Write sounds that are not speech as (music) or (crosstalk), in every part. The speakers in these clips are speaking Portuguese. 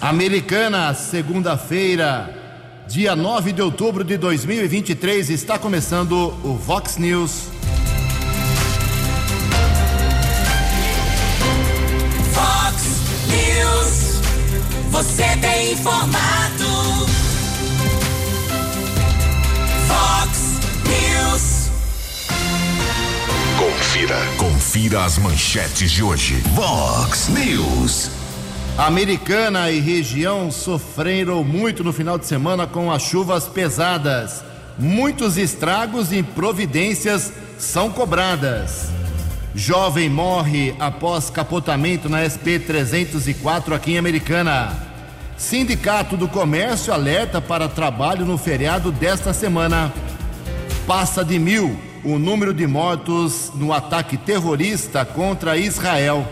Americana, segunda-feira, dia 9 de outubro de 2023, está começando o Vox News. Vox News, você tem informado. Vox News. Confira, confira as manchetes de hoje. Vox News. Americana e região sofreram muito no final de semana com as chuvas pesadas. Muitos estragos e providências são cobradas. Jovem morre após capotamento na SP 304 aqui em Americana. Sindicato do Comércio alerta para trabalho no feriado desta semana. Passa de mil o número de mortos no ataque terrorista contra Israel.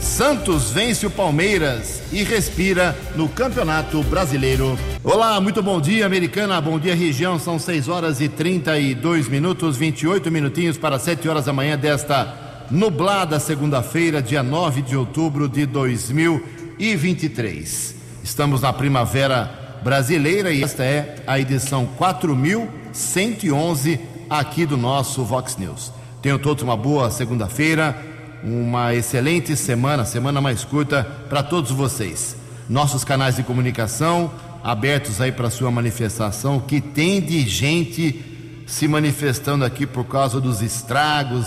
Santos vence o Palmeiras e respira no Campeonato Brasileiro. Olá, muito bom dia, Americana. Bom dia, região. São 6 horas e 32 minutos, 28 minutinhos para 7 horas da manhã desta nublada segunda-feira, dia 9 de outubro de 2023. Estamos na primavera brasileira e esta é a edição 4111 aqui do nosso Vox News. Tenham todos uma boa segunda-feira uma excelente semana, semana mais curta para todos vocês. Nossos canais de comunicação abertos aí para sua manifestação, que tem de gente se manifestando aqui por causa dos estragos,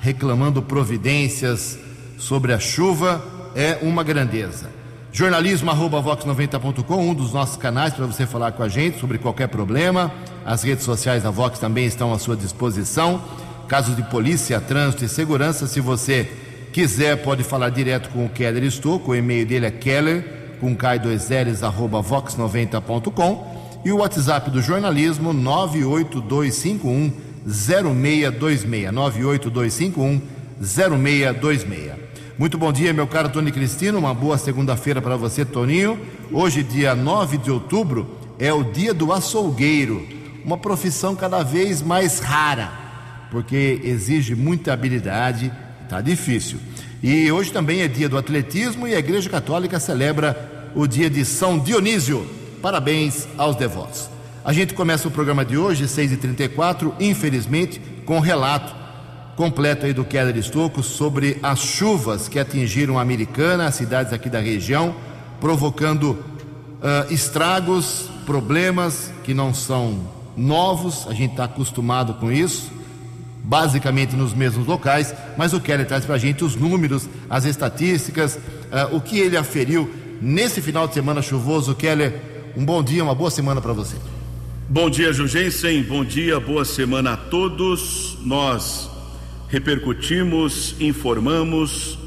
reclamando providências sobre a chuva, é uma grandeza. Jornalismo arroba vox90.com, um dos nossos canais para você falar com a gente sobre qualquer problema. As redes sociais da Vox também estão à sua disposição casos de polícia, trânsito e segurança. Se você quiser, pode falar direto com o Keller Estouco. O e-mail dele é keller, com k2ls, arroba vox90.com. E o WhatsApp do jornalismo, 98251 0626. 98251 0626. Muito bom dia, meu caro Tony Cristino. Uma boa segunda-feira para você, Toninho. Hoje, dia 9 de outubro, é o dia do açougueiro, uma profissão cada vez mais rara porque exige muita habilidade, está difícil. E hoje também é dia do atletismo e a Igreja Católica celebra o dia de São Dionísio. Parabéns aos devotos. A gente começa o programa de hoje, 6h34, infelizmente, com um relato completo aí do Keller Estocco sobre as chuvas que atingiram a Americana, as cidades aqui da região, provocando uh, estragos, problemas que não são novos, a gente está acostumado com isso, basicamente nos mesmos locais, mas o Keller traz para a gente os números, as estatísticas, uh, o que ele aferiu nesse final de semana chuvoso. Keller, um bom dia, uma boa semana para você. Bom dia, Jugensen, bom dia, boa semana a todos. Nós repercutimos, informamos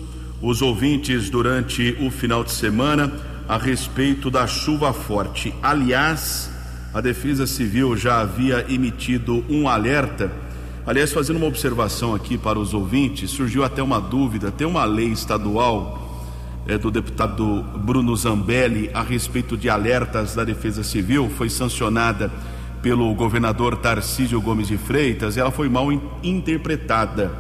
os ouvintes durante o final de semana a respeito da chuva forte. Aliás, a Defesa Civil já havia emitido um alerta Aliás, fazendo uma observação aqui para os ouvintes, surgiu até uma dúvida: tem uma lei estadual é, do deputado Bruno Zambelli a respeito de alertas da Defesa Civil, foi sancionada pelo governador Tarcísio Gomes de Freitas, ela foi mal in interpretada.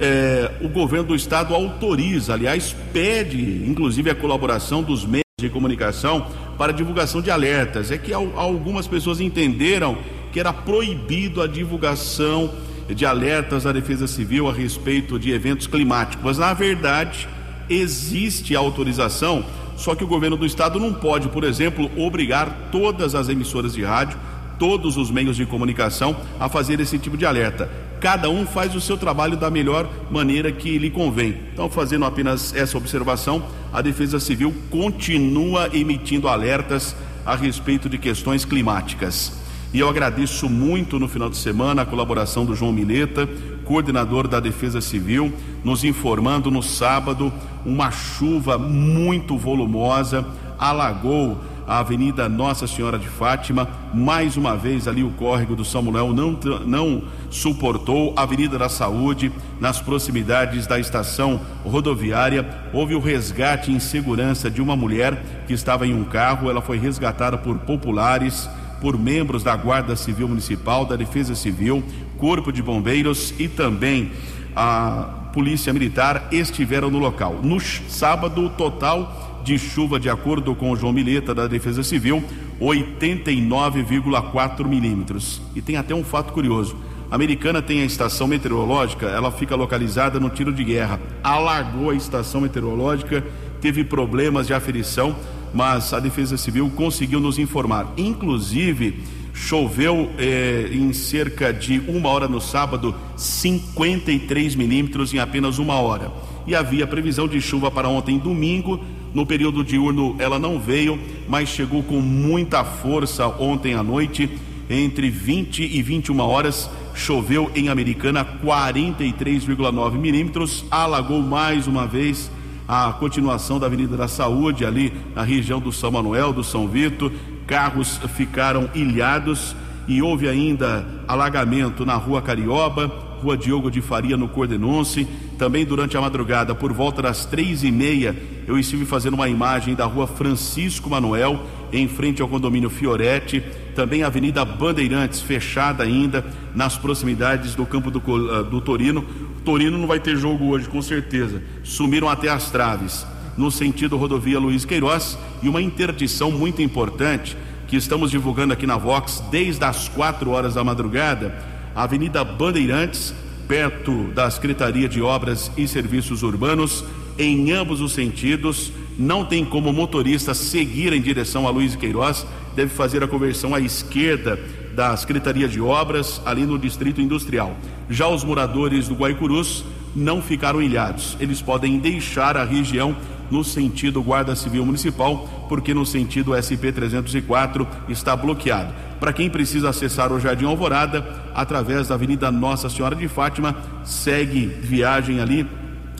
É, o governo do estado autoriza, aliás, pede, inclusive, a colaboração dos meios de comunicação para divulgação de alertas. É que algumas pessoas entenderam que era proibido a divulgação de alertas da Defesa Civil a respeito de eventos climáticos. Mas, na verdade, existe autorização, só que o governo do estado não pode, por exemplo, obrigar todas as emissoras de rádio, todos os meios de comunicação a fazer esse tipo de alerta. Cada um faz o seu trabalho da melhor maneira que lhe convém. Então, fazendo apenas essa observação, a Defesa Civil continua emitindo alertas a respeito de questões climáticas. E eu agradeço muito no final de semana a colaboração do João Mileta, coordenador da Defesa Civil, nos informando no sábado uma chuva muito volumosa alagou a Avenida Nossa Senhora de Fátima. Mais uma vez ali o córrego do Samuel não, não suportou. Avenida da Saúde, nas proximidades da estação rodoviária, houve o resgate em segurança de uma mulher que estava em um carro. Ela foi resgatada por populares por membros da Guarda Civil Municipal, da Defesa Civil, Corpo de Bombeiros e também a Polícia Militar estiveram no local. No sábado, total de chuva, de acordo com o João Mileta da Defesa Civil, 89,4 milímetros. E tem até um fato curioso. A americana tem a estação meteorológica, ela fica localizada no tiro de guerra. Alagou a estação meteorológica, teve problemas de aferição, mas a Defesa Civil conseguiu nos informar. Inclusive, choveu eh, em cerca de uma hora no sábado, 53 milímetros em apenas uma hora. E havia previsão de chuva para ontem, domingo. No período diurno ela não veio, mas chegou com muita força ontem à noite, entre 20 e 21 horas. Choveu em Americana 43,9 milímetros, alagou mais uma vez a continuação da Avenida da Saúde, ali na região do São Manuel, do São Vito. Carros ficaram ilhados e houve ainda alagamento na Rua Carioba, Rua Diogo de Faria, no Cordenonce. Também durante a madrugada, por volta das três e meia, eu estive fazendo uma imagem da Rua Francisco Manuel, em frente ao condomínio Fioretti. Também a Avenida Bandeirantes, fechada ainda, nas proximidades do campo do, uh, do Torino. Torino não vai ter jogo hoje, com certeza. Sumiram até as traves, no sentido rodovia Luiz Queiroz, e uma interdição muito importante que estamos divulgando aqui na Vox desde as quatro horas da madrugada, Avenida Bandeirantes, perto da Secretaria de Obras e Serviços Urbanos, em ambos os sentidos. Não tem como motorista seguir em direção a Luiz Queiroz, deve fazer a conversão à esquerda da Secretaria de Obras, ali no Distrito Industrial. Já os moradores do Guaicurus não ficaram ilhados. Eles podem deixar a região no sentido Guarda Civil Municipal, porque no sentido SP 304 está bloqueado. Para quem precisa acessar o Jardim Alvorada, através da Avenida Nossa Senhora de Fátima, segue viagem ali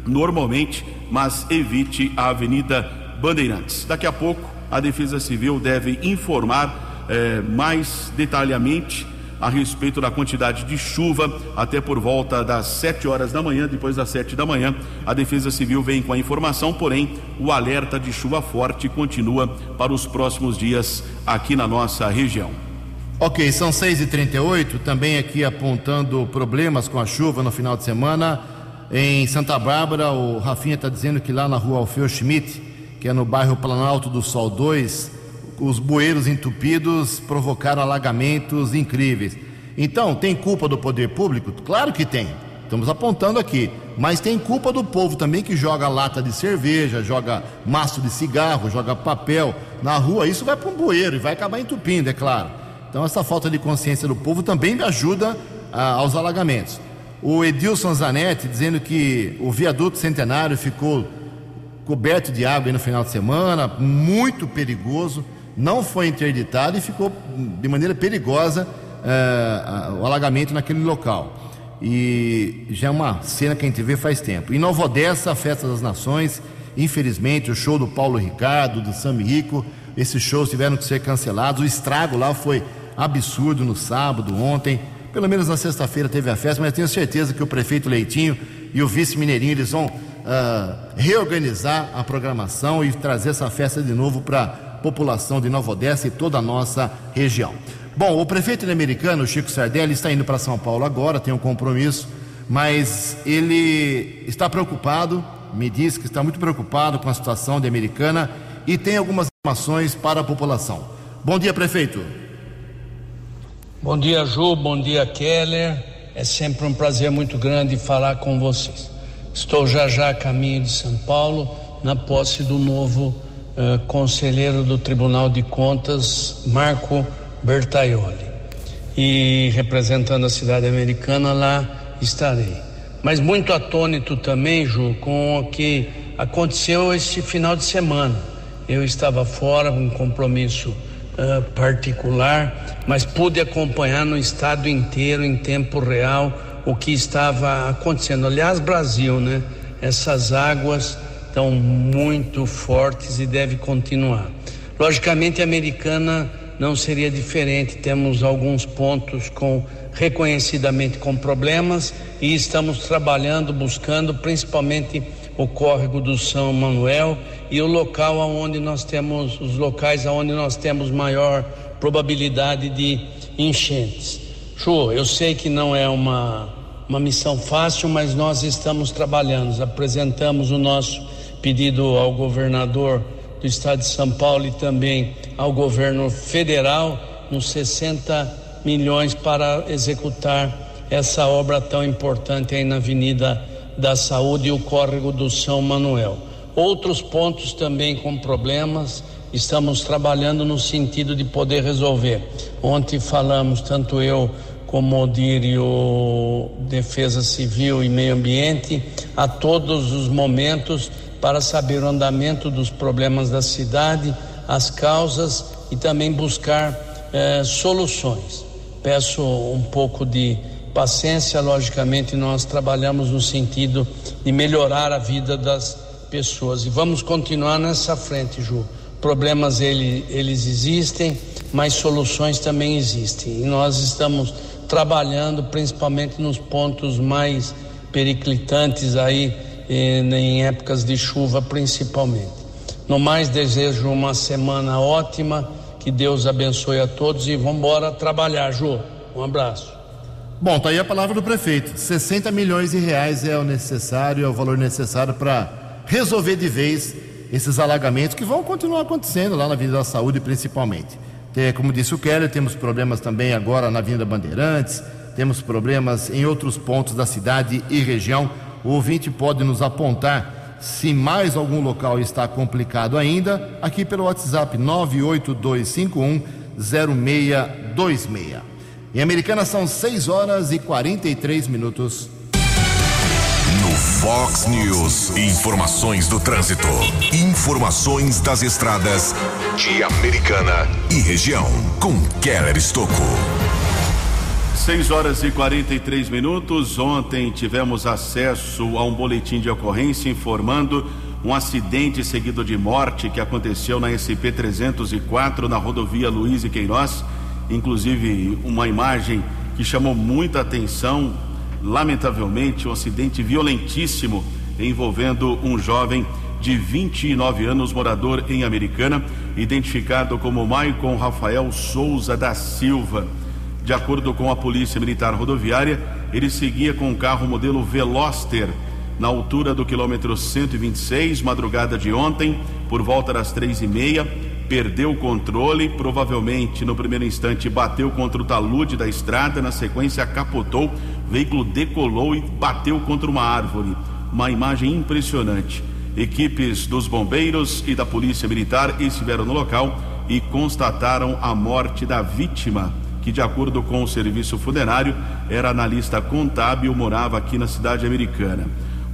normalmente, mas evite a Avenida Bandeirantes. Daqui a pouco, a Defesa Civil deve informar eh, mais detalhadamente a respeito da quantidade de chuva até por volta das 7 horas da manhã. Depois das 7 da manhã, a Defesa Civil vem com a informação, porém, o alerta de chuva forte continua para os próximos dias aqui na nossa região. Ok, são 6h38, também aqui apontando problemas com a chuva no final de semana. Em Santa Bárbara, o Rafinha está dizendo que lá na rua Alfeu Schmidt, que é no bairro Planalto do Sol 2, os bueiros entupidos provocaram alagamentos incríveis. Então, tem culpa do poder público? Claro que tem. Estamos apontando aqui. Mas tem culpa do povo também que joga lata de cerveja, joga maço de cigarro, joga papel na rua. Isso vai para um bueiro e vai acabar entupindo, é claro. Então, essa falta de consciência do povo também ajuda ah, aos alagamentos. O Edilson Zanetti dizendo que o viaduto centenário ficou coberto de água no final de semana, muito perigoso não foi interditado e ficou de maneira perigosa uh, o alagamento naquele local. E já é uma cena que a gente vê faz tempo. Em Nova Odessa, a Festa das Nações, infelizmente, o show do Paulo Ricardo, do Sami Rico, esses shows tiveram que ser cancelados. O estrago lá foi absurdo no sábado, ontem. Pelo menos na sexta-feira teve a festa, mas tenho certeza que o prefeito Leitinho e o vice Mineirinho eles vão uh, reorganizar a programação e trazer essa festa de novo para população de Nova Odessa e toda a nossa região. Bom, o prefeito americano, Chico Sardelli, está indo para São Paulo agora, tem um compromisso, mas ele está preocupado, me diz que está muito preocupado com a situação de Americana e tem algumas informações para a população. Bom dia, prefeito. Bom dia, Ju, bom dia, Keller. É sempre um prazer muito grande falar com vocês. Estou já já a caminho de São Paulo, na posse do novo uh, conselheiro do Tribunal de Contas, Marco Bertaioli. E representando a cidade americana, lá estarei. Mas muito atônito também, Ju, com o que aconteceu este final de semana. Eu estava fora, um compromisso uh, particular, mas pude acompanhar no estado inteiro, em tempo real, o que estava acontecendo. Aliás, Brasil, né? Essas águas estão muito fortes e deve continuar. Logicamente, a americana não seria diferente. Temos alguns pontos com reconhecidamente com problemas e estamos trabalhando, buscando principalmente o córrego do São Manuel e o local aonde nós temos os locais aonde nós temos maior probabilidade de enchentes. Chu, eu sei que não é uma uma missão fácil, mas nós estamos trabalhando. Apresentamos o nosso pedido ao governador do Estado de São Paulo e também ao governo federal uns 60 milhões para executar essa obra tão importante aí na Avenida da Saúde e o córrego do São Manuel. Outros pontos também com problemas, estamos trabalhando no sentido de poder resolver. Ontem falamos, tanto eu como o Dírio Defesa Civil e Meio Ambiente, a todos os momentos para saber o andamento dos problemas da cidade, as causas e também buscar eh, soluções. Peço um pouco de paciência, logicamente, nós trabalhamos no sentido de melhorar a vida das pessoas e vamos continuar nessa frente, Ju. Problemas ele, eles existem, mas soluções também existem e nós estamos trabalhando principalmente nos pontos mais periclitantes aí em épocas de chuva principalmente. No mais, desejo uma semana ótima, que Deus abençoe a todos e vamos embora trabalhar, Ju. Um abraço. Bom, tá aí a palavra do prefeito. 60 milhões de reais é o necessário, é o valor necessário para resolver de vez esses alagamentos que vão continuar acontecendo lá na Avenida da Saúde, principalmente. Como disse o Keller, temos problemas também agora na Avenida Bandeirantes, temos problemas em outros pontos da cidade e região. O ouvinte pode nos apontar se mais algum local está complicado ainda, aqui pelo WhatsApp 982510626. Em Americana são 6 horas e 43 minutos. No Fox News, informações do trânsito, informações das estradas de Americana e região, com Keller Estocco. 6 horas e 43 minutos. Ontem tivemos acesso a um boletim de ocorrência informando um acidente seguido de morte que aconteceu na SP 304 na rodovia Luiz e Queiroz. Inclusive, uma imagem que chamou muita atenção. Lamentavelmente, um acidente violentíssimo envolvendo um jovem de 29 anos, morador em Americana, identificado como Maicon Rafael Souza da Silva. De acordo com a Polícia Militar Rodoviária, ele seguia com um carro modelo Veloster na altura do quilômetro 126, madrugada de ontem, por volta das três e meia, perdeu o controle, provavelmente no primeiro instante bateu contra o talude da estrada, na sequência capotou, o veículo decolou e bateu contra uma árvore. Uma imagem impressionante. Equipes dos bombeiros e da Polícia Militar estiveram no local e constataram a morte da vítima que, de acordo com o serviço funerário, era analista contábil, morava aqui na cidade americana.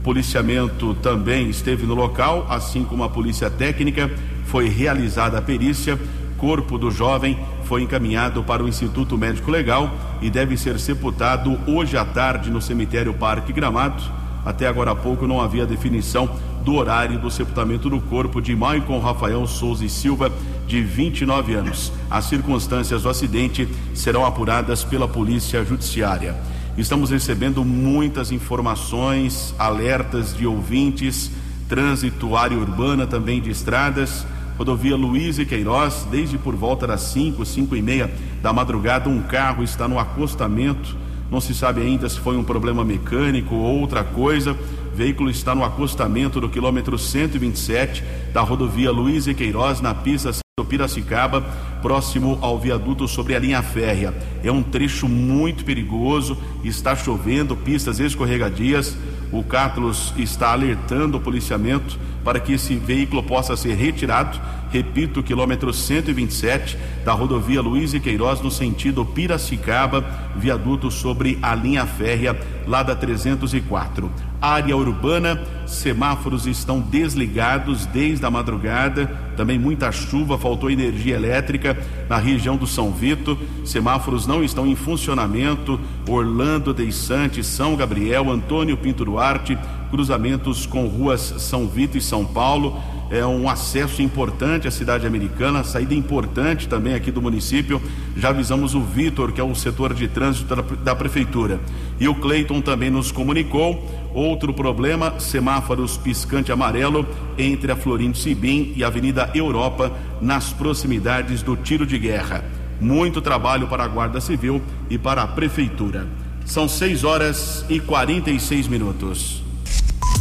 Policiamento também esteve no local, assim como a polícia técnica. Foi realizada a perícia. Corpo do jovem foi encaminhado para o Instituto Médico Legal e deve ser sepultado hoje à tarde no cemitério Parque Gramado. Até agora há pouco não havia definição do horário do sepultamento do corpo de Maicon Rafael Souza e Silva, de 29 anos. As circunstâncias do acidente serão apuradas pela Polícia Judiciária. Estamos recebendo muitas informações, alertas de ouvintes, trânsito, área urbana também de estradas. Rodovia Luiz e Queiroz, desde por volta das 5, 5 e meia da madrugada, um carro está no acostamento. Não se sabe ainda se foi um problema mecânico ou outra coisa veículo está no acostamento do quilômetro 127 da rodovia Luiz e Queiroz, na pista Piracicaba, próximo ao viaduto sobre a linha férrea. É um trecho muito perigoso, está chovendo, pistas escorregadias. O Cátulos está alertando o policiamento para que esse veículo possa ser retirado. Repito, quilômetro 127 da rodovia Luiz e Queiroz, no sentido Piracicaba, viaduto sobre a linha férrea lá da 304 área urbana, semáforos estão desligados desde a madrugada, também muita chuva, faltou energia elétrica na região do São Vito, semáforos não estão em funcionamento, Orlando Deissante, São Gabriel, Antônio Pinto Duarte, cruzamentos com ruas São Vito e São Paulo, é um acesso importante à cidade americana, saída importante também aqui do município. Já avisamos o Vitor, que é o setor de trânsito da, da prefeitura. E o Cleiton também nos comunicou. Outro problema: semáforos piscante amarelo entre a Florindo Sibim e a Avenida Europa, nas proximidades do tiro de guerra. Muito trabalho para a Guarda Civil e para a Prefeitura. São 6 horas e 46 minutos.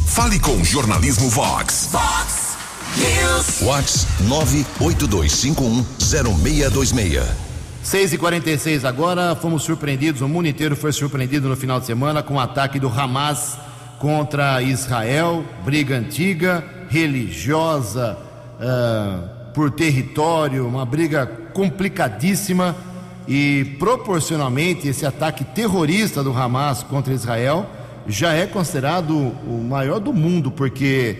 Fale com o Jornalismo Vox. Vox News. Whats 982510626. 6 e 46 agora, fomos surpreendidos, o mundo inteiro foi surpreendido no final de semana com o ataque do Hamas contra Israel, briga antiga, religiosa, ah, por território, uma briga complicadíssima e proporcionalmente esse ataque terrorista do Hamas contra Israel já é considerado o maior do mundo, porque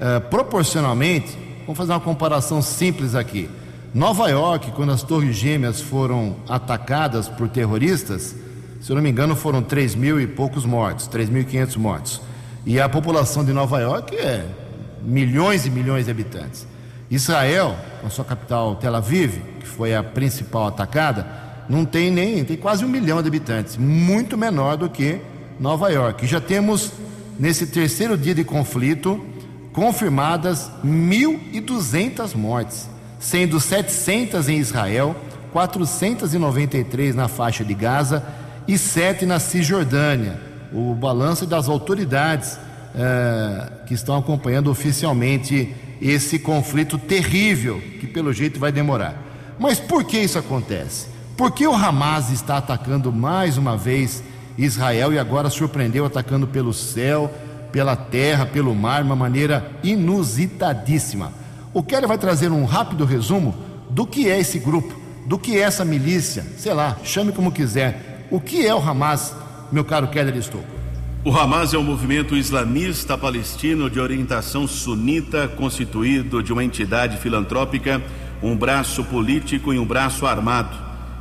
ah, proporcionalmente, vamos fazer uma comparação simples aqui. Nova York, quando as Torres Gêmeas foram atacadas por terroristas, se eu não me engano, foram 3 mil e poucos mortos, 3.500 mortos. E a população de Nova York é milhões e milhões de habitantes. Israel, com sua capital Tel Aviv, que foi a principal atacada, não tem nem, tem quase um milhão de habitantes, muito menor do que Nova York. Já temos, nesse terceiro dia de conflito, confirmadas 1.200 mortes, sendo 700 em Israel, 493 na faixa de Gaza e 7 na Cisjordânia. O balanço das autoridades eh, que estão acompanhando oficialmente esse conflito terrível, que pelo jeito vai demorar. Mas por que isso acontece? Por que o Hamas está atacando mais uma vez Israel e agora surpreendeu atacando pelo céu, pela terra, pelo mar, de uma maneira inusitadíssima? O Kelly vai trazer um rápido resumo do que é esse grupo, do que é essa milícia, sei lá, chame como quiser. O que é o Hamas, meu caro Keller Estocco? O Hamas é um movimento islamista palestino de orientação sunita, constituído de uma entidade filantrópica, um braço político e um braço armado.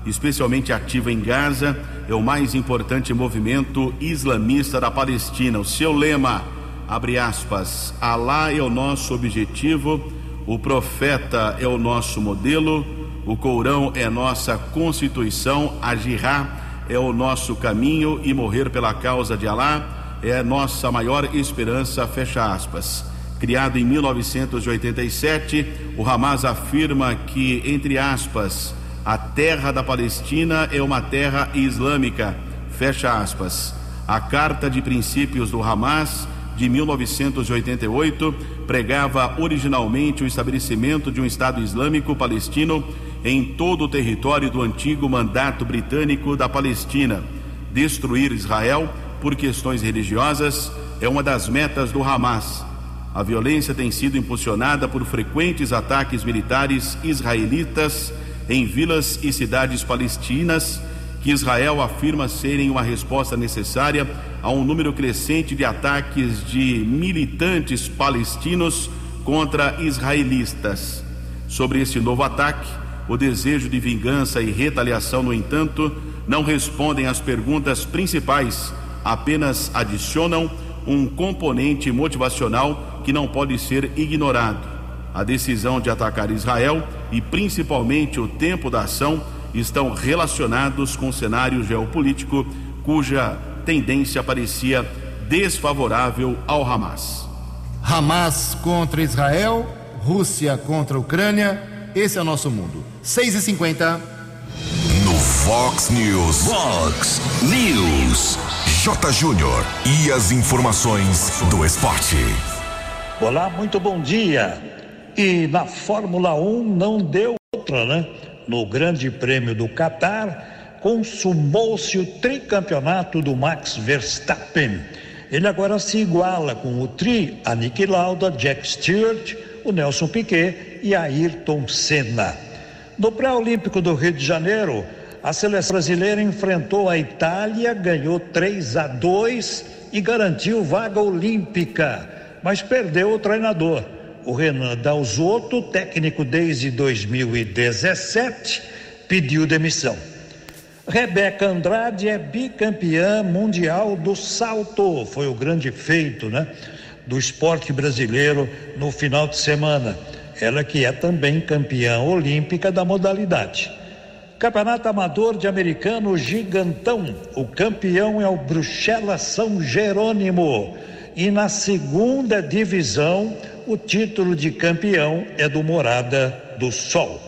Especialmente ativo em Gaza, é o mais importante movimento islamista da Palestina. O seu lema, abre aspas, Alá é o nosso objetivo, o profeta é o nosso modelo, o Corão é nossa constituição, a jihad é o nosso caminho e morrer pela causa de Alá é nossa maior esperança, fecha aspas. Criado em 1987, o Hamas afirma que, entre aspas, a terra da Palestina é uma terra islâmica, fecha aspas. A Carta de Princípios do Hamas, de 1988, pregava originalmente o estabelecimento de um Estado Islâmico palestino em todo o território do antigo mandato britânico da Palestina, destruir Israel por questões religiosas é uma das metas do Hamas. A violência tem sido impulsionada por frequentes ataques militares israelitas em vilas e cidades palestinas, que Israel afirma serem uma resposta necessária a um número crescente de ataques de militantes palestinos contra israelistas. Sobre esse novo ataque, o desejo de vingança e retaliação, no entanto, não respondem às perguntas principais apenas adicionam um componente motivacional que não pode ser ignorado. A decisão de atacar Israel e principalmente o tempo da ação estão relacionados com o cenário geopolítico cuja tendência parecia desfavorável ao Hamas. Hamas contra Israel, Rússia contra Ucrânia, esse é o nosso mundo. 6 e 50 No Fox News. Fox News. J. Júnior. E as informações do esporte. Olá, muito bom dia. E na Fórmula 1 não deu outra, né? No Grande Prêmio do Catar, consumou-se o tricampeonato do Max Verstappen. Ele agora se iguala com o tri, a Niki Lauda, Jack Stewart, o Nelson Piquet e Ayrton Senna. No pré-olímpico do Rio de Janeiro, a seleção brasileira enfrentou a Itália, ganhou 3 a 2 e garantiu vaga olímpica, mas perdeu o treinador. O Renan Dalzotto, técnico desde 2017, pediu demissão. Rebeca Andrade é bicampeã mundial do salto. Foi o grande feito, né? Do esporte brasileiro no final de semana. Ela que é também campeã olímpica da modalidade. Campeonato Amador de Americano Gigantão. O campeão é o Bruxelas São Jerônimo. E na segunda divisão, o título de campeão é do Morada do Sol.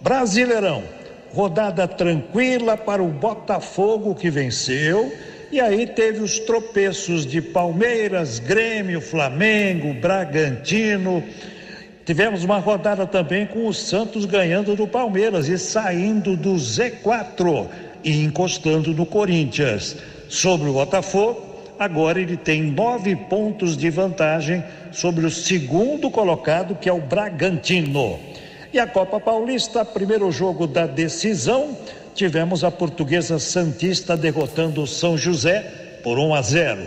Brasileirão. Rodada tranquila para o Botafogo que venceu. E aí teve os tropeços de Palmeiras, Grêmio, Flamengo, Bragantino Tivemos uma rodada também com o Santos ganhando do Palmeiras e saindo do Z4 e encostando no Corinthians. Sobre o Botafogo, agora ele tem nove pontos de vantagem sobre o segundo colocado, que é o Bragantino. E a Copa Paulista, primeiro jogo da decisão, tivemos a portuguesa Santista derrotando o São José por 1 a 0.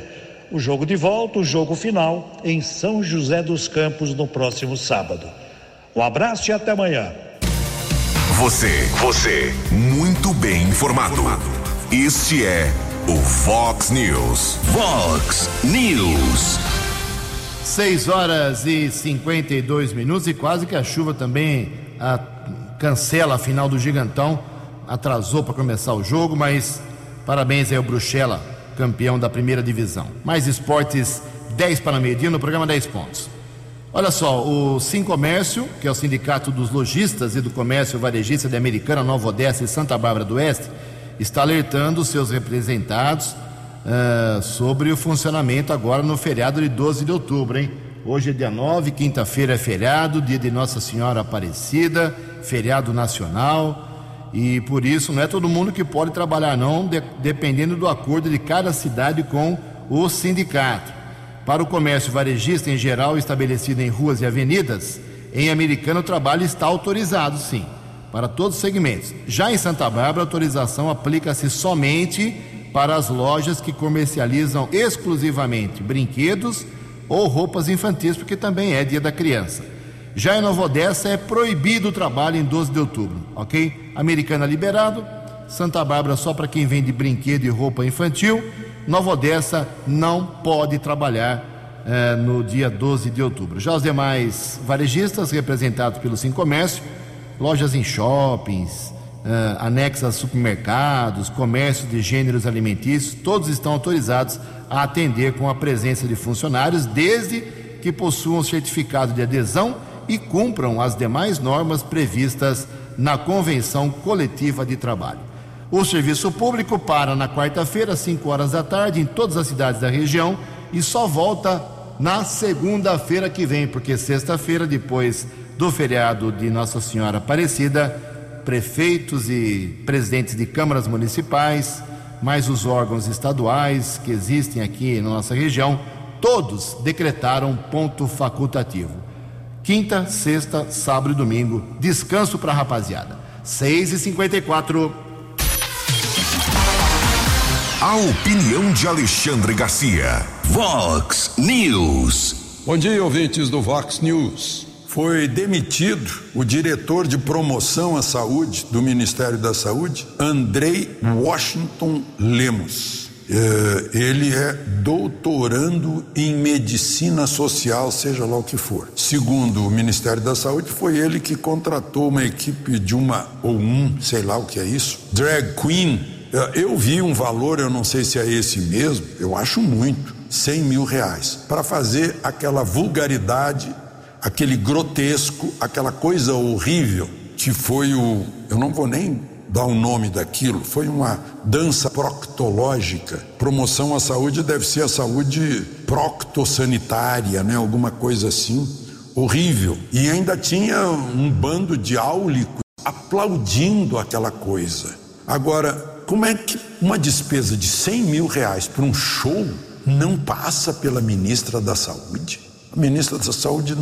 O jogo de volta, o jogo final, em São José dos Campos no próximo sábado. Um abraço e até amanhã. Você, você, muito bem informado. Este é o Fox News. Fox News. 6 horas e 52 minutos e quase que a chuva também a, cancela a final do Gigantão. Atrasou para começar o jogo, mas parabéns aí ao Bruxela, campeão da primeira divisão. Mais esportes, 10 para meio-dia no programa 10 pontos. Olha só, o Sim Comércio, que é o Sindicato dos Lojistas e do Comércio Varejista de Americana, Nova Odessa e Santa Bárbara do Oeste, está alertando seus representados uh, sobre o funcionamento agora no feriado de 12 de outubro, hein? Hoje é dia 9, quinta-feira é feriado, dia de Nossa Senhora Aparecida, feriado nacional, e por isso não é todo mundo que pode trabalhar, não, de, dependendo do acordo de cada cidade com o sindicato. Para o comércio varejista em geral, estabelecido em ruas e avenidas, em Americano o trabalho está autorizado, sim, para todos os segmentos. Já em Santa Bárbara, a autorização aplica-se somente para as lojas que comercializam exclusivamente brinquedos ou roupas infantis, porque também é dia da criança. Já em Nova Odessa é proibido o trabalho em 12 de outubro, ok? Americana liberado, Santa Bárbara só para quem vende brinquedo e roupa infantil. Nova Odessa não pode trabalhar eh, no dia 12 de outubro. Já os demais varejistas, representados pelo Sim Comércio, lojas em shoppings, eh, anexas a supermercados, comércio de gêneros alimentícios, todos estão autorizados a atender com a presença de funcionários, desde que possuam certificado de adesão e cumpram as demais normas previstas na Convenção Coletiva de Trabalho. O serviço público para na quarta-feira, às 5 horas da tarde, em todas as cidades da região e só volta na segunda-feira que vem, porque sexta-feira, depois do feriado de Nossa Senhora Aparecida, prefeitos e presidentes de câmaras municipais, mais os órgãos estaduais que existem aqui na nossa região, todos decretaram ponto facultativo. Quinta, sexta, sábado e domingo, descanso para a rapaziada. 6 e 54 A opinião de Alexandre Garcia. Vox News. Bom dia, ouvintes do Vox News. Foi demitido o diretor de promoção à saúde do Ministério da Saúde, Andrei Washington Lemos. É, ele é doutorando em medicina social, seja lá o que for. Segundo o Ministério da Saúde, foi ele que contratou uma equipe de uma ou um, sei lá o que é isso, drag queen. É, eu vi um valor, eu não sei se é esse mesmo, eu acho muito, 100 mil reais, para fazer aquela vulgaridade, aquele grotesco, aquela coisa horrível que foi o. Eu não vou nem dar o nome daquilo, foi uma dança proctológica. Promoção à saúde deve ser a saúde proctosanitária, né? Alguma coisa assim. Horrível. E ainda tinha um bando de áulicos aplaudindo aquela coisa. Agora, como é que uma despesa de 100 mil reais para um show não passa pela ministra da Saúde? A ministra da Saúde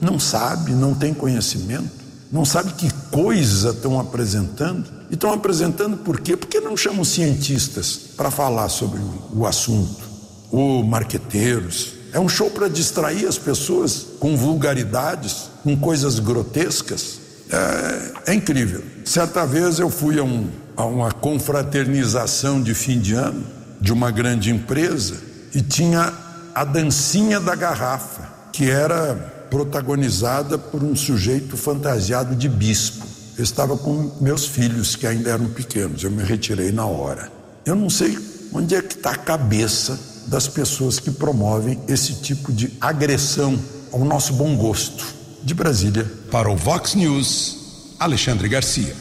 não sabe, não tem conhecimento, não sabe que coisa estão apresentando. E estão apresentando por quê? Porque não chamam cientistas para falar sobre o assunto, ou marqueteiros. É um show para distrair as pessoas com vulgaridades, com coisas grotescas. É, é incrível. Certa vez eu fui a, um, a uma confraternização de fim de ano de uma grande empresa e tinha a dancinha da garrafa, que era protagonizada por um sujeito fantasiado de bispo. Eu estava com meus filhos, que ainda eram pequenos, eu me retirei na hora. Eu não sei onde é que está a cabeça das pessoas que promovem esse tipo de agressão ao nosso bom gosto. De Brasília. Para o Vox News, Alexandre Garcia.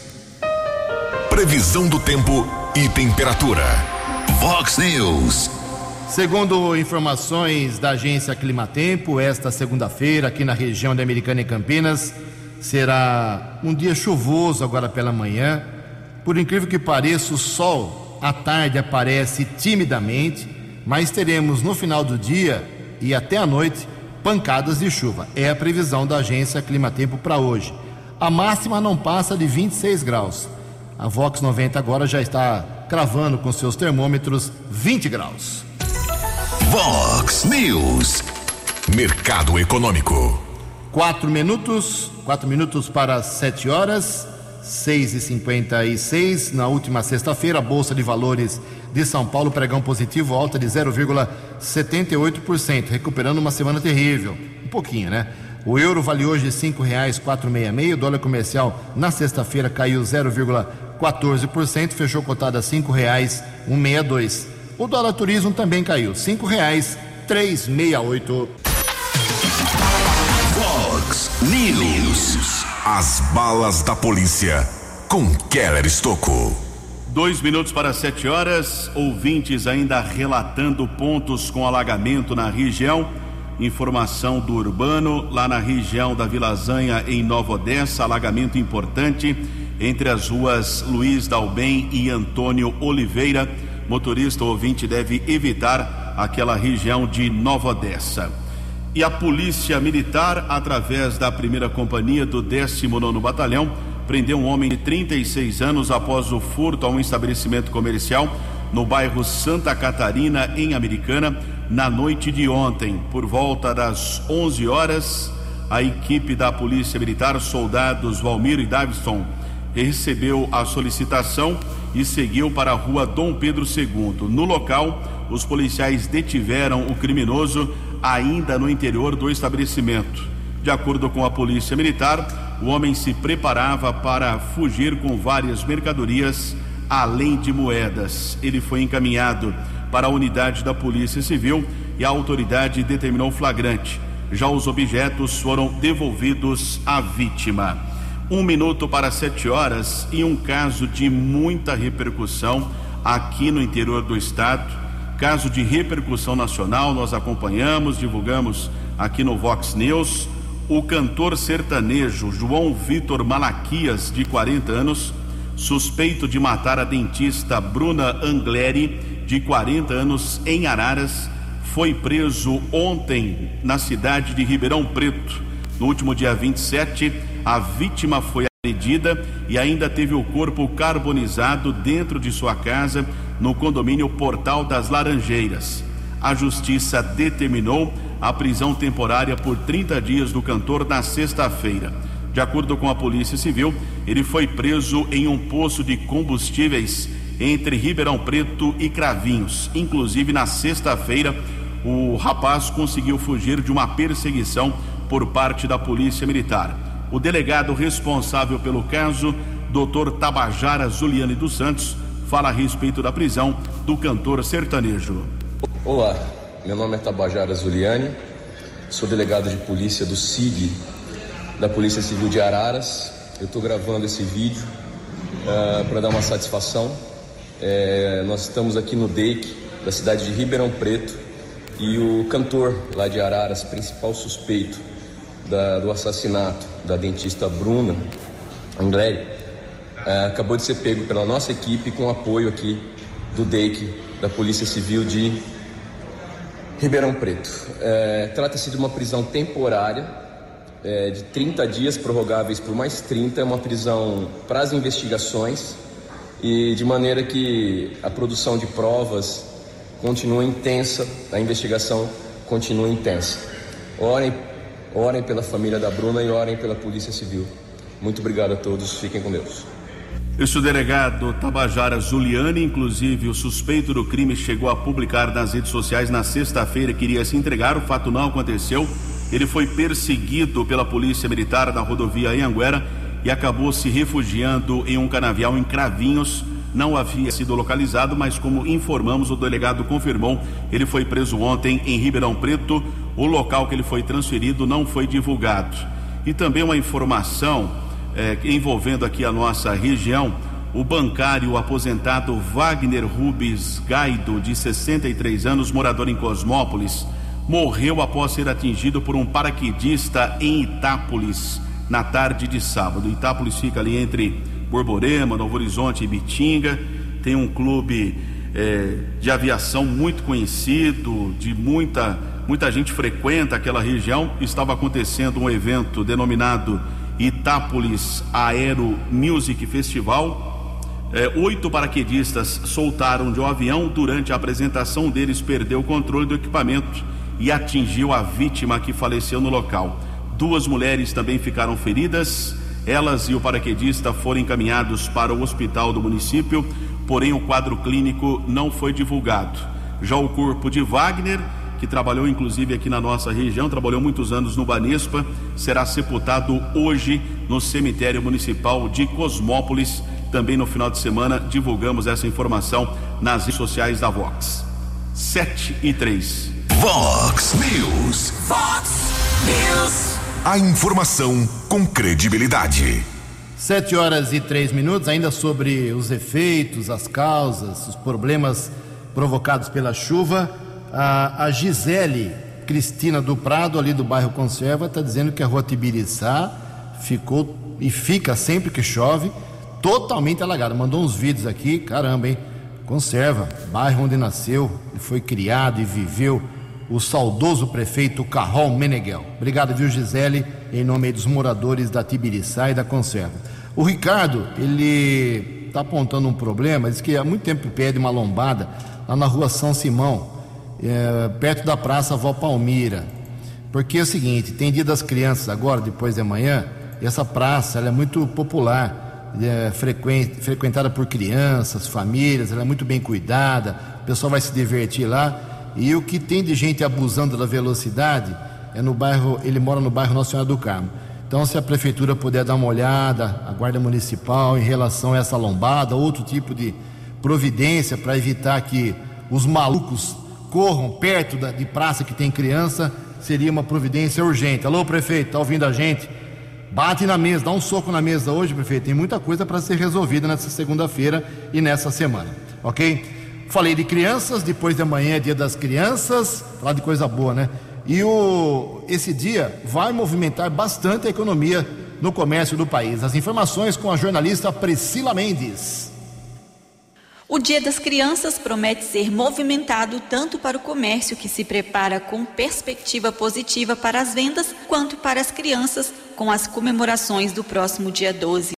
Previsão do tempo e temperatura. Vox News. Segundo informações da agência Climatempo, esta segunda-feira, aqui na região de Americana e Campinas, será um dia chuvoso agora pela manhã. Por incrível que pareça, o sol à tarde aparece timidamente, mas teremos no final do dia e até a noite pancadas de chuva. É a previsão da agência Climatempo para hoje. A máxima não passa de 26 graus. A Vox 90 agora já está cravando com seus termômetros 20 graus. Vox News. Mercado Econômico. Quatro minutos, quatro minutos para sete horas, seis e cinquenta e seis. Na última sexta-feira, a Bolsa de Valores de São Paulo pregão positivo, alta de 0,78%, recuperando uma semana terrível. Um pouquinho, né? O euro vale hoje meia meio. O dólar comercial na sexta-feira caiu 0,14%, fechou cotada a meia dois. O dólar turismo também caiu, cinco reais três meia oito. Vox News. As balas da polícia com Keller Estocco. Dois minutos para sete horas. Ouvintes ainda relatando pontos com alagamento na região. Informação do Urbano, lá na região da Vilazanha, em Nova Odessa, alagamento importante entre as ruas Luiz Dalbem e Antônio Oliveira. Motorista ouvinte deve evitar aquela região de Nova Odessa. E a Polícia Militar, através da primeira companhia do 19 Batalhão, prendeu um homem de 36 anos após o furto a um estabelecimento comercial no bairro Santa Catarina, em Americana, na noite de ontem. Por volta das 11 horas, a equipe da Polícia Militar, soldados Valmir e Davidson, recebeu a solicitação e seguiu para a rua Dom Pedro II. No local, os policiais detiveram o criminoso ainda no interior do estabelecimento. De acordo com a Polícia Militar, o homem se preparava para fugir com várias mercadorias, além de moedas. Ele foi encaminhado para a unidade da Polícia Civil e a autoridade determinou flagrante. Já os objetos foram devolvidos à vítima. Um minuto para sete horas e um caso de muita repercussão aqui no interior do estado. Caso de repercussão nacional, nós acompanhamos, divulgamos aqui no Vox News. O cantor sertanejo João Vitor Malaquias, de 40 anos, suspeito de matar a dentista Bruna Angleri, de 40 anos, em Araras, foi preso ontem na cidade de Ribeirão Preto. No último dia 27, a vítima foi agredida e ainda teve o corpo carbonizado dentro de sua casa no condomínio Portal das Laranjeiras. A justiça determinou a prisão temporária por 30 dias do cantor na sexta-feira. De acordo com a Polícia Civil, ele foi preso em um poço de combustíveis entre Ribeirão Preto e Cravinhos. Inclusive, na sexta-feira, o rapaz conseguiu fugir de uma perseguição por parte da Polícia Militar. O delegado responsável pelo caso, Dr. Tabajara Zuliane dos Santos, fala a respeito da prisão do cantor sertanejo. Olá, meu nome é Tabajara Zuliane, sou delegado de polícia do SIG, da Polícia Civil de Araras. Eu estou gravando esse vídeo uh, para dar uma satisfação. É, nós estamos aqui no DEIC, da cidade de Ribeirão Preto, e o cantor lá de Araras, principal suspeito da, do assassinato da dentista Bruna Angleri, é, acabou de ser pego pela nossa equipe com apoio aqui do DEIC, da Polícia Civil de Ribeirão Preto. É, Trata-se de uma prisão temporária é, de 30 dias, prorrogáveis por mais 30, é uma prisão para as investigações e de maneira que a produção de provas continua intensa, a investigação continua intensa. Orem Orem pela família da Bruna e orem pela Polícia Civil. Muito obrigado a todos, fiquem com Deus. O delegado Tabajara Zuliani, inclusive o suspeito do crime, chegou a publicar nas redes sociais na sexta-feira que iria se entregar. O fato não aconteceu. Ele foi perseguido pela polícia militar da rodovia Anhanguera e acabou se refugiando em um canavial em Cravinhos. Não havia sido localizado, mas como informamos, o delegado confirmou, ele foi preso ontem em Ribeirão Preto. O local que ele foi transferido não foi divulgado. E também uma informação é, envolvendo aqui a nossa região. o bancário aposentado Wagner Rubens Gaido, de 63 anos, morador em Cosmópolis, morreu após ser atingido por um paraquedista em Itápolis na tarde de sábado. Itápolis fica ali entre Borborema, Novo Horizonte e Bitinga. Tem um clube é, de aviação muito conhecido, de muita, muita gente frequenta aquela região. Estava acontecendo um evento denominado Itápolis Aero Music Festival. É, oito paraquedistas soltaram de um avião. Durante a apresentação deles, perdeu o controle do equipamento e atingiu a vítima que faleceu no local. Duas mulheres também ficaram feridas. Elas e o paraquedista foram encaminhados para o hospital do município, porém o quadro clínico não foi divulgado. Já o corpo de Wagner, que trabalhou inclusive aqui na nossa região, trabalhou muitos anos no Banespa, será sepultado hoje no cemitério municipal de Cosmópolis. Também no final de semana divulgamos essa informação nas redes sociais da Vox. 7 e 3. Vox News. Fox News. A informação com credibilidade. Sete horas e três minutos, ainda sobre os efeitos, as causas, os problemas provocados pela chuva. A, a Gisele Cristina do Prado, ali do bairro Conserva, está dizendo que a rua Tibiriçá ficou e fica sempre que chove totalmente alagada. Mandou uns vídeos aqui, caramba, hein? Conserva, bairro onde nasceu e foi criado e viveu o saudoso prefeito Carrol Meneghel. Obrigado, viu, Gisele, em nome dos moradores da Tibiriçá e da Conserva. O Ricardo, ele está apontando um problema, diz que há muito tempo pede uma lombada lá na rua São Simão, é, perto da Praça Val Palmira. Porque é o seguinte, tem dia das crianças agora, depois de amanhã, e essa praça é muito popular, é frequentada por crianças, famílias, ela é muito bem cuidada, o pessoal vai se divertir lá. E o que tem de gente abusando da velocidade é no bairro, ele mora no bairro Nossa Senhora do Carmo. Então, se a prefeitura puder dar uma olhada, a guarda municipal, em relação a essa lombada, outro tipo de providência para evitar que os malucos corram perto da, de praça que tem criança, seria uma providência urgente. Alô, prefeito, está ouvindo a gente? Bate na mesa, dá um soco na mesa hoje, prefeito. Tem muita coisa para ser resolvida nessa segunda-feira e nessa semana, ok? Falei de crianças, depois de amanhã é dia das crianças, falar de coisa boa, né? E o, esse dia vai movimentar bastante a economia no comércio do país. As informações com a jornalista Priscila Mendes. O Dia das Crianças promete ser movimentado tanto para o comércio, que se prepara com perspectiva positiva para as vendas, quanto para as crianças, com as comemorações do próximo dia 12.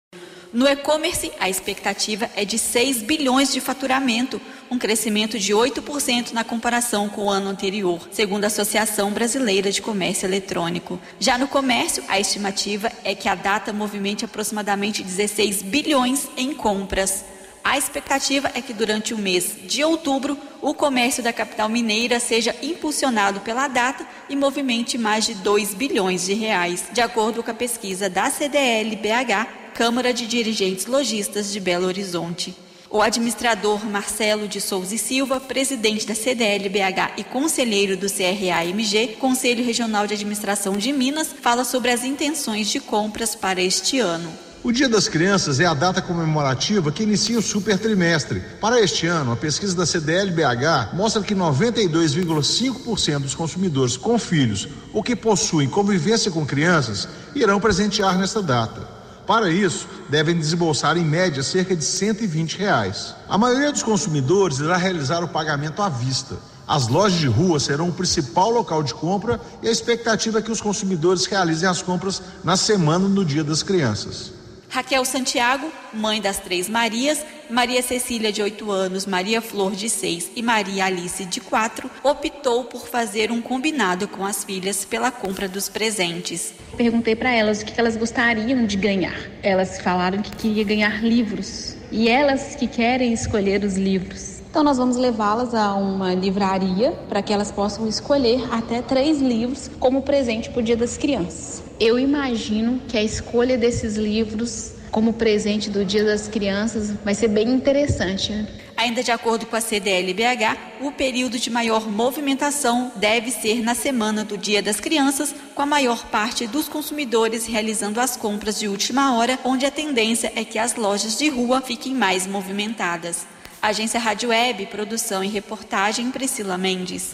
No e-commerce, a expectativa é de 6 bilhões de faturamento, um crescimento de 8% na comparação com o ano anterior, segundo a Associação Brasileira de Comércio Eletrônico. Já no comércio, a estimativa é que a data movimente aproximadamente 16 bilhões em compras. A expectativa é que durante o mês de outubro, o comércio da capital mineira seja impulsionado pela data e movimente mais de 2 bilhões de reais, de acordo com a pesquisa da CDL-BH, Câmara de Dirigentes Logistas de Belo Horizonte. O administrador Marcelo de Souza e Silva, presidente da CDL-BH e conselheiro do CRA-MG, Conselho Regional de Administração de Minas, fala sobre as intenções de compras para este ano. O Dia das Crianças é a data comemorativa que inicia o super trimestre. Para este ano, a pesquisa da CDL-BH mostra que 92,5% dos consumidores com filhos ou que possuem convivência com crianças irão presentear nesta data. Para isso, devem desembolsar em média cerca de 120 reais. A maioria dos consumidores irá realizar o pagamento à vista. As lojas de rua serão o principal local de compra e a expectativa é que os consumidores realizem as compras na semana do Dia das Crianças. Raquel Santiago, mãe das três Marias, Maria Cecília, de 8 anos, Maria Flor, de 6 e Maria Alice, de 4, optou por fazer um combinado com as filhas pela compra dos presentes. Perguntei para elas o que elas gostariam de ganhar. Elas falaram que queria ganhar livros e elas que querem escolher os livros. Então, nós vamos levá-las a uma livraria para que elas possam escolher até três livros como presente para o Dia das Crianças. Eu imagino que a escolha desses livros como presente do Dia das Crianças vai ser bem interessante. Né? Ainda de acordo com a CDL-BH, o período de maior movimentação deve ser na semana do Dia das Crianças, com a maior parte dos consumidores realizando as compras de última hora, onde a tendência é que as lojas de rua fiquem mais movimentadas. Agência Rádio Web, produção e reportagem Priscila Mendes.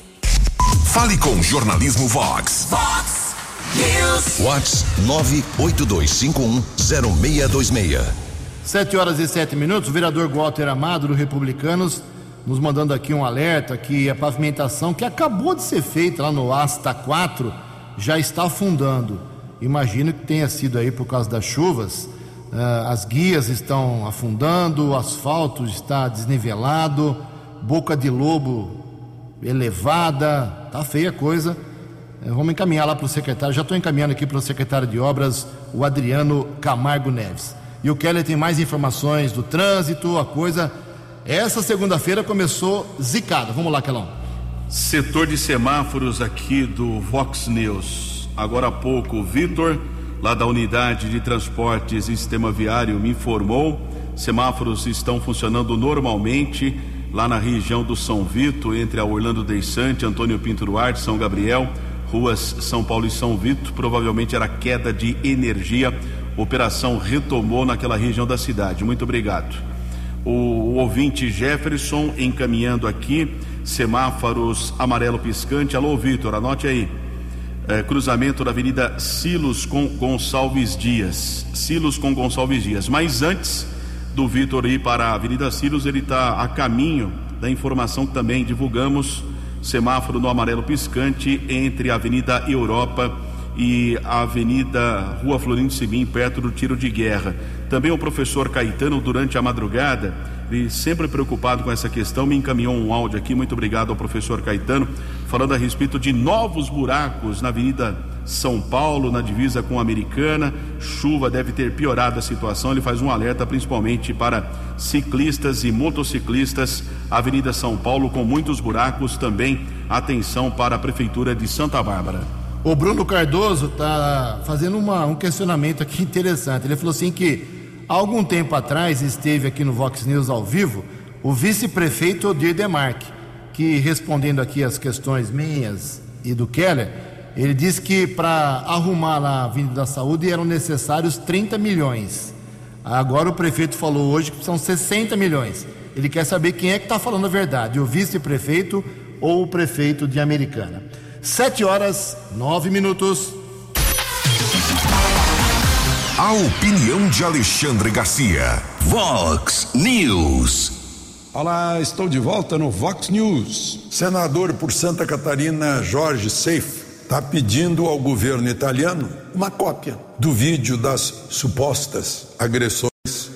Fale com Jornalismo Vox. Vox News. Vox 982510626. Sete horas e sete minutos, o vereador Walter Amado, do Republicanos, nos mandando aqui um alerta que a pavimentação que acabou de ser feita lá no Asta 4 já está afundando. Imagino que tenha sido aí por causa das chuvas. Uh, as guias estão afundando, o asfalto está desnivelado, boca de lobo elevada, tá feia a coisa. Uh, vamos encaminhar lá para o secretário, já estou encaminhando aqui para o secretário de obras, o Adriano Camargo Neves. E o Keller tem mais informações do trânsito, a coisa. Essa segunda-feira começou zicada. Vamos lá, Kelão. Setor de semáforos aqui do Vox News. Agora há pouco, Vitor, lá da unidade de transportes e sistema viário, me informou. Semáforos estão funcionando normalmente lá na região do São Vito, entre a Orlando Deissante, Antônio Pinto Duarte, São Gabriel, ruas São Paulo e São Vito. Provavelmente era queda de energia operação retomou naquela região da cidade. Muito obrigado. O, o ouvinte Jefferson encaminhando aqui semáforos amarelo piscante. Alô, Vitor, anote aí. É, cruzamento da Avenida Silos com Gonçalves Dias. Silos com Gonçalves Dias. Mas antes do Vitor ir para a Avenida Silos, ele está a caminho da informação que também divulgamos. Semáforo no amarelo piscante entre a Avenida Europa e a Avenida Rua Florindo Simim, perto do tiro de guerra. Também o professor Caetano, durante a madrugada, e sempre preocupado com essa questão, me encaminhou um áudio aqui. Muito obrigado ao professor Caetano, falando a respeito de novos buracos na Avenida São Paulo, na divisa com a Americana. Chuva deve ter piorado a situação. Ele faz um alerta principalmente para ciclistas e motociclistas. Avenida São Paulo com muitos buracos. Também atenção para a Prefeitura de Santa Bárbara. O Bruno Cardoso está fazendo uma, um questionamento aqui (laughs) interessante. Ele falou assim que há algum tempo atrás esteve aqui no Vox News ao vivo o vice-prefeito Odir Demarque, que respondendo aqui as questões minhas e do Keller, ele disse que para arrumar lá a Avenida da Saúde eram necessários 30 milhões. Agora o prefeito falou hoje que são 60 milhões. Ele quer saber quem é que está falando a verdade, o vice-prefeito ou o prefeito de Americana. Sete horas, nove minutos. A opinião de Alexandre Garcia. Vox News. Olá, estou de volta no Vox News. Senador por Santa Catarina, Jorge Seif, está pedindo ao governo italiano uma cópia do vídeo das supostas agressões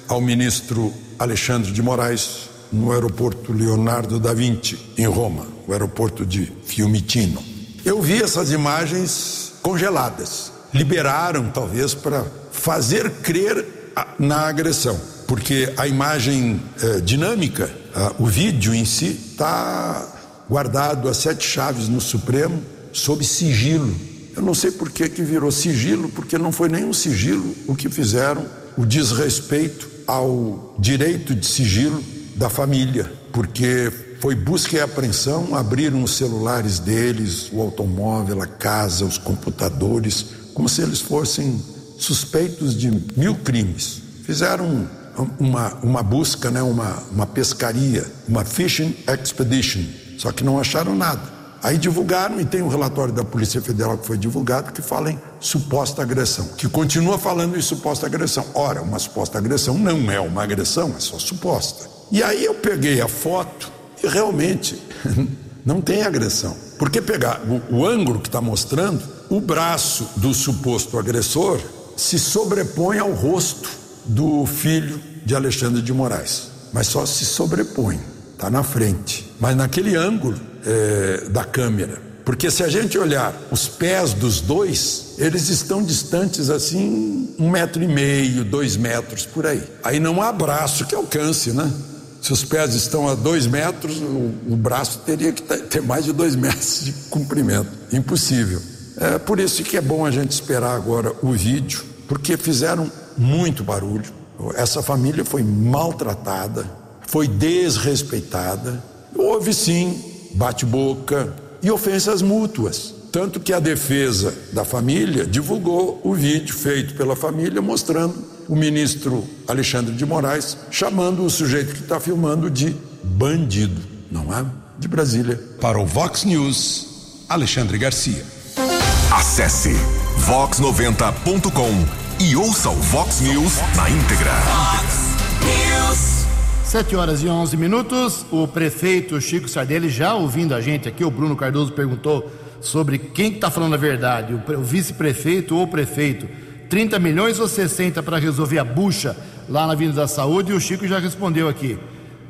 ao ministro Alexandre de Moraes no aeroporto Leonardo da Vinci, em Roma, o aeroporto de Fiumicino. Eu vi essas imagens congeladas. Liberaram, talvez, para fazer crer na agressão, porque a imagem eh, dinâmica, o vídeo em si, está guardado a sete chaves no Supremo, sob sigilo. Eu não sei por que, que virou sigilo, porque não foi nenhum sigilo o que fizeram, o desrespeito ao direito de sigilo da família, porque foi busca e apreensão, abriram os celulares deles, o automóvel, a casa, os computadores, como se eles fossem suspeitos de mil crimes. Fizeram uma, uma busca, né, uma, uma pescaria, uma fishing expedition, só que não acharam nada. Aí divulgaram, e tem um relatório da Polícia Federal que foi divulgado, que fala em suposta agressão, que continua falando em suposta agressão. Ora, uma suposta agressão não é uma agressão, é só suposta. E aí eu peguei a foto e realmente (laughs) não tem agressão. Porque pegar o, o ângulo que está mostrando, o braço do suposto agressor se sobrepõe ao rosto do filho de Alexandre de Moraes. Mas só se sobrepõe, está na frente. Mas naquele ângulo é, da câmera. Porque se a gente olhar os pés dos dois, eles estão distantes assim um metro e meio, dois metros por aí. Aí não há braço que alcance, né? Se os pés estão a dois metros, o, o braço teria que ter mais de dois (laughs) metros de comprimento. Impossível. É por isso que é bom a gente esperar agora o vídeo, porque fizeram muito barulho. Essa família foi maltratada, foi desrespeitada. Houve sim bate-boca e ofensas mútuas. Tanto que a defesa da família divulgou o vídeo feito pela família mostrando o ministro Alexandre de Moraes chamando o sujeito que está filmando de bandido, não é? De Brasília. Para o Vox News, Alexandre Garcia. Acesse vox90.com e ouça o Vox News na íntegra. News. 7 horas e 11 minutos. O prefeito Chico Sardelli, já ouvindo a gente aqui, o Bruno Cardoso perguntou sobre quem está falando a verdade, o, vice-prefeito ou o prefeito. 30 milhões ou 60 para resolver a bucha lá na Avenida da Saúde? E o Chico já respondeu aqui.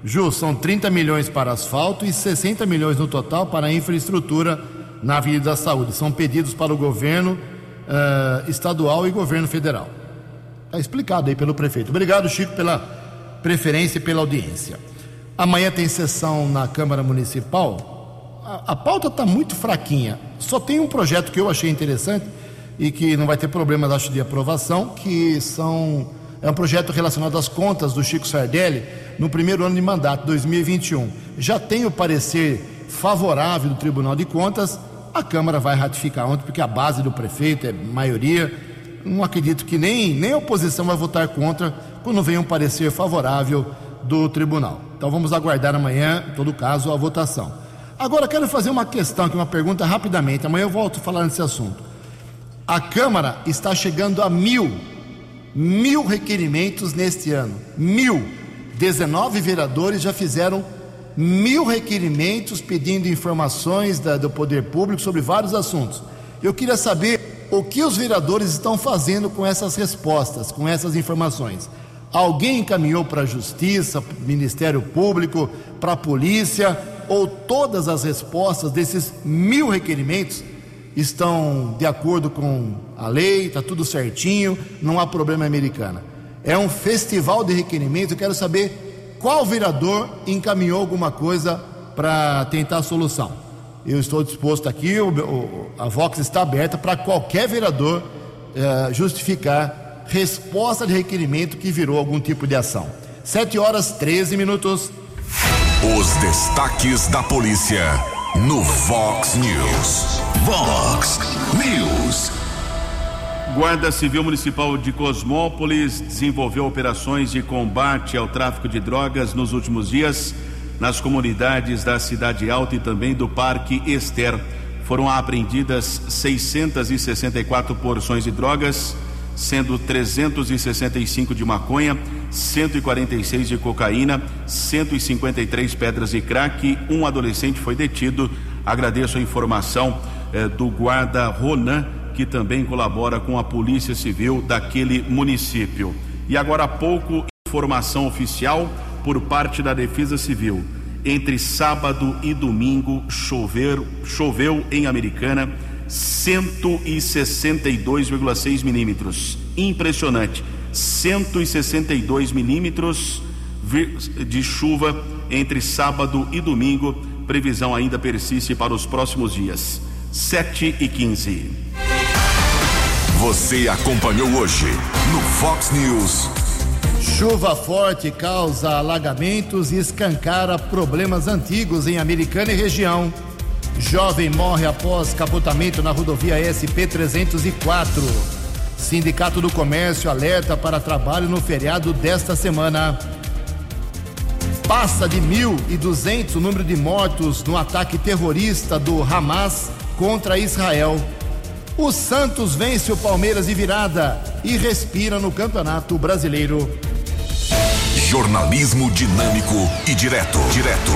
Ju, são 30 milhões para asfalto e 60 milhões no total para infraestrutura na Avenida da Saúde. São pedidos para o governo uh, estadual e governo federal. Está explicado aí pelo prefeito. Obrigado, Chico, pela preferência e pela audiência. Amanhã tem sessão na Câmara Municipal a, pauta está muito fraquinha. Só tem um projeto que eu achei interessante e que não vai ter problemas, acho, de aprovação, que são é um projeto relacionado às contas do Chico Sardelli no primeiro ano de mandato, 2021. Já tem o parecer favorável do Tribunal de Contas, a Câmara vai ratificar ontem, porque a base do prefeito é maioria. Não acredito que nem, nem a oposição vai votar contra quando vem um parecer favorável do tribunal. Então vamos aguardar amanhã, em todo caso, a votação. Agora quero fazer uma questão aqui, uma pergunta rapidamente. Amanhã eu volto a falar nesse assunto. A Câmara está chegando a mil, mil requerimentos neste ano. Mil. 19 vereadores já fizeram mil requerimentos pedindo informações da, do poder público sobre vários assuntos. Eu queria saber o que os vereadores estão fazendo com essas respostas, com essas informações. Alguém encaminhou para a Justiça, Ministério Público, para a polícia? ou todas as respostas desses mil requerimentos estão de acordo com a lei, está tudo certinho, não há problema americana. É um festival de requerimentos, eu quero saber qual vereador encaminhou alguma coisa para tentar a solução. Eu estou disposto aqui, o, o, a Vox está aberta para qualquer vereador eh, justificar resposta de requerimento que virou algum tipo de ação. 7 horas 13 minutos. Os destaques da polícia no Vox News. Vox News. Guarda Civil Municipal de Cosmópolis desenvolveu operações de combate ao tráfico de drogas nos últimos dias nas comunidades da Cidade Alta e também do Parque Ester. Foram apreendidas 664 porções de drogas sendo 365 de maconha, 146 de cocaína, 153 pedras de crack. Um adolescente foi detido. Agradeço a informação eh, do guarda Ronan, que também colabora com a Polícia Civil daquele município. E agora há pouco, informação oficial por parte da Defesa Civil. Entre sábado e domingo, chover, choveu em Americana 162,6 milímetros. Impressionante. 162 milímetros de chuva entre sábado e domingo. Previsão ainda persiste para os próximos dias. 7 e 15. Você acompanhou hoje no Fox News. Chuva forte causa alagamentos e escancara problemas antigos em Americana e região. Jovem morre após capotamento na rodovia SP-304. Sindicato do Comércio alerta para trabalho no feriado desta semana. Passa de 1.200 o número de mortos no ataque terrorista do Hamas contra Israel. O Santos vence o Palmeiras de virada e respira no Campeonato Brasileiro. Jornalismo dinâmico e direto. Direto.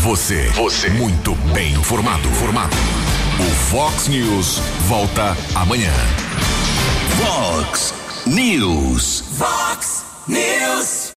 Você. Você. Muito bem informado. Formado. O Fox News volta amanhã. Fox News. Fox News.